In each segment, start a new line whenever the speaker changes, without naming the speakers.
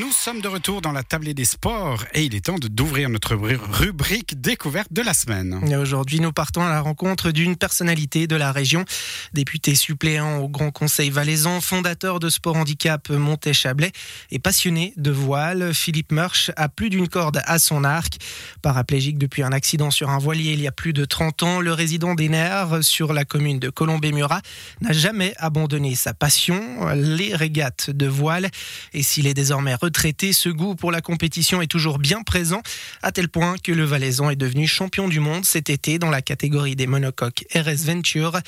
Nous sommes de retour dans la tablée des sports et il est temps d'ouvrir notre rubrique découverte de la semaine.
Aujourd'hui, nous partons à la rencontre d'une personnalité de la région, député suppléant au Grand Conseil valaisan, fondateur de Sport Handicap Monté-Chablais et passionné de voile. Philippe Murch a plus d'une corde à son arc. Paraplégique depuis un accident sur un voilier il y a plus de 30 ans, le résident des Nerfs sur la commune de Colombé-Murat n'a jamais abandonné sa passion, les régates de voile. Et s'il est désormais retraité, ce goût pour la compétition est toujours bien présent, à tel point que le Valaisan est devenu champion du monde cet été dans la catégorie des monocoques RS Venture.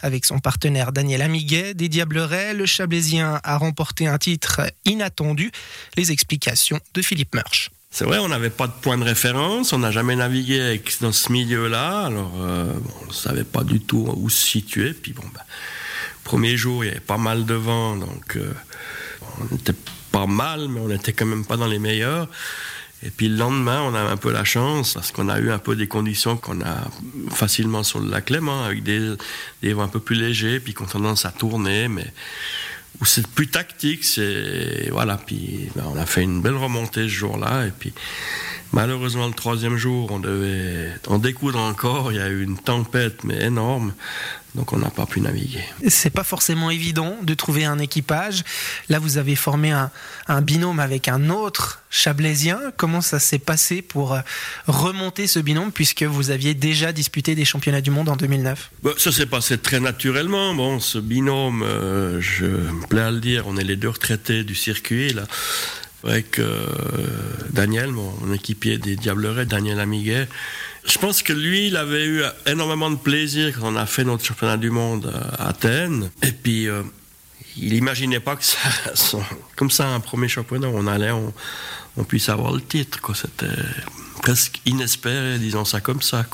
Avec son partenaire Daniel Amiguet des Diablerets, le Chablaisien a remporté un titre inattendu. Les explications de Philippe Murch.
C'est vrai, on n'avait pas de point de référence, on n'a jamais navigué dans ce milieu-là, alors euh, on ne savait pas du tout où se situer. Puis bon, ben, premier jour, il y avait pas mal de vent, donc euh, on était pas mal, mais on n'était quand même pas dans les meilleurs. Et puis le lendemain, on a un peu la chance parce qu'on a eu un peu des conditions qu'on a facilement sur le lac Léman, avec des, des vents un peu plus légers, puis qu'on tendance à tourner, mais où c'est plus tactique. C'est voilà. Puis ben, on a fait une belle remontée ce jour-là, et puis malheureusement le troisième jour, on devait en découdre encore. Il y a eu une tempête, mais énorme. Donc on n'a pas pu naviguer.
C'est pas forcément évident de trouver un équipage. Là, vous avez formé un, binôme avec un autre chablaisien. Comment ça s'est passé pour euh, remonter ce binôme puisque vous aviez déjà disputé des championnats du monde en 2009
bah, Ça s'est passé très naturellement. Bon, ce binôme, euh, je me plais à le dire, on est les deux retraités du circuit là. Avec euh, Daniel, mon équipier des Diablerets, Daniel Amiguet, je pense que lui, il avait eu énormément de plaisir quand on a fait notre championnat du monde à Athènes. Et puis, euh, il imaginait pas que ça, comme ça, un premier championnat, on allait, on, puisse avoir le titre. C'était presque inespéré, disons ça comme ça.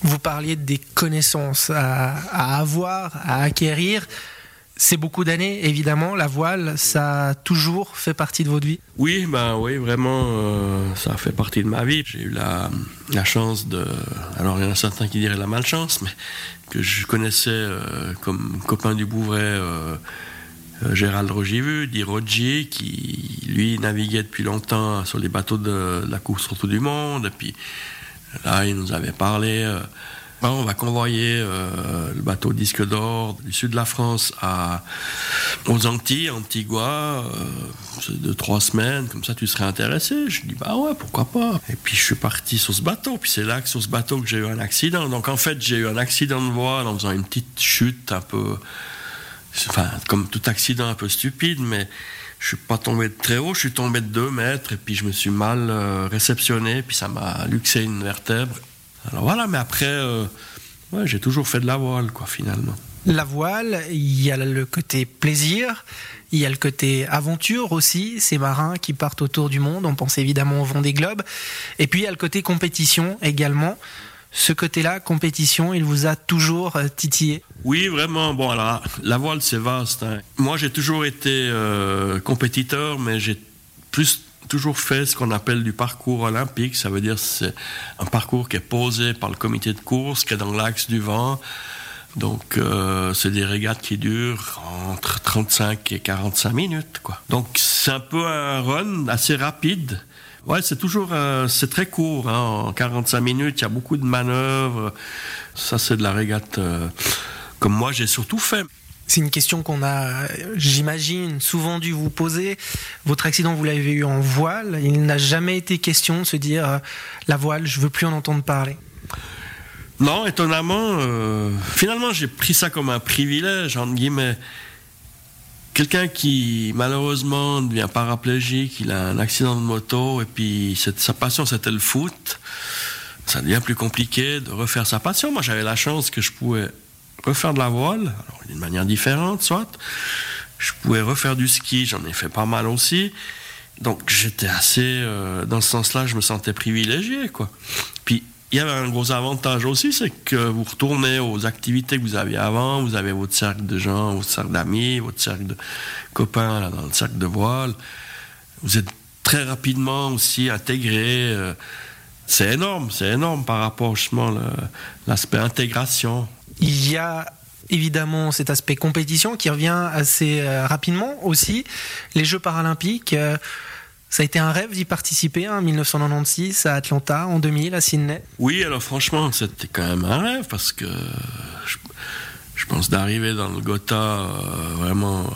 Vous parliez des connaissances à avoir, à acquérir. C'est beaucoup d'années, évidemment. La voile, ça a toujours fait partie de votre vie?
Oui, ben oui, vraiment, euh, ça fait partie de ma vie. J'ai eu la, chance de. Alors, il y en a certains qui diraient la malchance, mais que je connaissais euh, comme copain du Bouvray. Euh, Gérald Rogivu, dit Roger, qui lui naviguait depuis longtemps sur les bateaux de, la course autour du monde. Et puis là, il nous avait parlé on va convoyer euh, le bateau disque d'or du sud de la France à, aux Antilles, Antigua, euh, de trois semaines, comme ça tu serais intéressé. Je dis bah ouais, pourquoi pas. Et puis je suis parti sur ce bateau, puis c'est là que sur ce bateau que j'ai eu un accident. Donc en fait j'ai eu un accident de voile en faisant une petite chute un peu, enfin comme tout accident un peu stupide, mais je suis pas tombé de très haut, je suis tombé de deux mètres et puis je me suis mal euh, réceptionné, puis ça m'a luxé une vertèbre alors voilà, mais après, euh, ouais, j'ai toujours fait de la voile, quoi, finalement.
La voile, il y a le côté plaisir, il y a le côté aventure aussi, ces marins qui partent autour du monde, on pense évidemment au vent des globes, et puis il y a le côté compétition également. Ce côté-là, compétition, il vous a toujours euh, titillé?
Oui, vraiment. Bon, alors, la voile, c'est vaste. Hein. Moi, j'ai toujours été euh, compétiteur, mais j'ai plus toujours fait ce qu'on appelle du parcours olympique. Ça veut dire c'est un parcours qui est posé par le comité de course, qui est dans l'axe du vent. Donc, euh, c'est des régates qui durent entre 35 et 45 minutes, quoi. Donc, c'est un peu un run assez rapide. Ouais, c'est toujours, euh, c'est très court, hein. en 45 minutes, il y a beaucoup de manœuvres. Ça, c'est de la régate euh, comme moi, j'ai surtout fait.
C'est une question qu'on a, j'imagine, souvent dû vous poser. Votre accident, vous l'avez eu en voile. Il n'a jamais été question de se dire euh, la voile, je veux plus en entendre parler.
Non, étonnamment, euh, finalement, j'ai pris ça comme un privilège, entre guillemets. Quelqu'un qui, malheureusement, devient paraplégique, il a un accident de moto, et puis sa passion, c'était le foot. Ça devient plus compliqué de refaire sa passion. Moi, j'avais la chance que je pouvais refaire de la voile, d'une manière différente, soit. Je pouvais refaire du ski, j'en ai fait pas mal aussi. Donc j'étais assez, euh, dans ce sens-là, je me sentais privilégié, quoi. Puis il y avait un gros avantage aussi, c'est que vous retournez aux activités que vous aviez avant, vous avez votre cercle de gens, votre cercle d'amis, votre cercle de copains là, dans le cercle de voile. Vous êtes très rapidement aussi intégré. Euh, c'est énorme, c'est énorme par rapport justement l'aspect intégration
il y a évidemment cet aspect compétition qui revient assez euh, rapidement aussi. Les Jeux paralympiques, euh, ça a été un rêve d'y participer hein, en 1996 à Atlanta, en 2000 à Sydney.
Oui, alors franchement, c'était quand même un rêve parce que je, pense d'arriver dans le Gotha, euh, vraiment,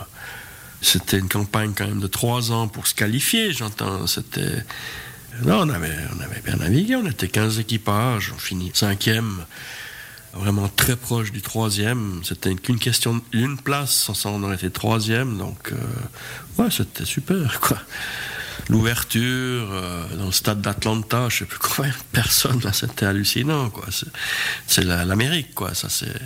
c'était une campagne quand même de trois ans pour se qualifier, j'entends. C'était. Non, on avait, on avait bien navigué, on était 15 équipages, on finit cinquième vraiment très proche du troisième. C'était qu'une question d'une place, on aurait été troisième, donc euh, ouais, c'était super. L'ouverture euh, dans le stade d'Atlanta, je sais plus combien de personnes là, c'était hallucinant. C'est l'Amérique quoi, ça c'est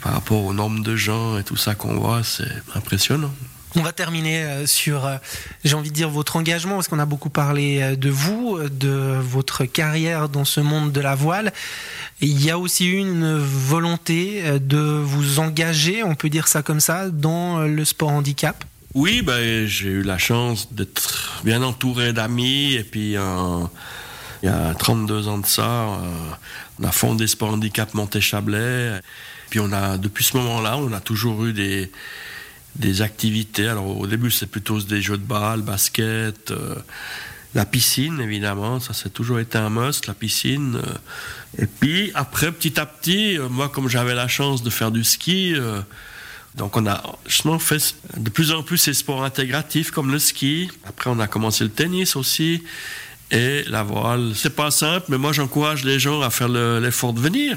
par rapport au nombre de gens et tout ça qu'on voit, c'est impressionnant.
On va terminer euh, sur, euh, j'ai envie de dire, votre engagement, parce qu'on a beaucoup parlé euh, de vous, de votre carrière dans ce monde de la voile. Il y a aussi une volonté de vous engager, on peut dire ça comme ça, dans le sport handicap?
Oui, ben, j'ai eu la chance d'être bien entouré d'amis, et puis il y a 32 ans de ça, on a fondé Sport Handicap Montéchablais. Puis on a, depuis ce moment-là, on a toujours eu des, des activités. Alors au début, c'est plutôt des jeux de balle, basket, euh, la piscine, évidemment. Ça, c'est toujours été un must, la piscine. Euh. Et puis après, petit à petit, euh, moi, comme j'avais la chance de faire du ski, donc on a justement fait de plus en plus ces sports intégratifs comme le ski. Après, on a commencé le tennis aussi. Et la voile, c'est pas simple, mais moi j'encourage les gens à faire l'effort de venir.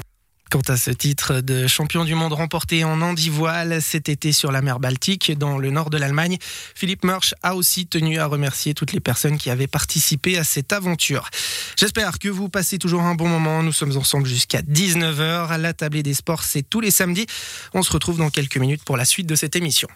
Quant à ce titre de champion du monde remporté en handivoile cet été sur la mer Baltique, dans le nord de l'Allemagne, Philippe March a aussi tenu à remercier toutes les personnes qui avaient participé à cette aventure. J'espère que vous passez toujours un bon moment. Nous sommes ensemble jusqu'à 19h. À la table des sports, c'est tous les samedis. On se retrouve dans quelques minutes pour la suite de cette émission.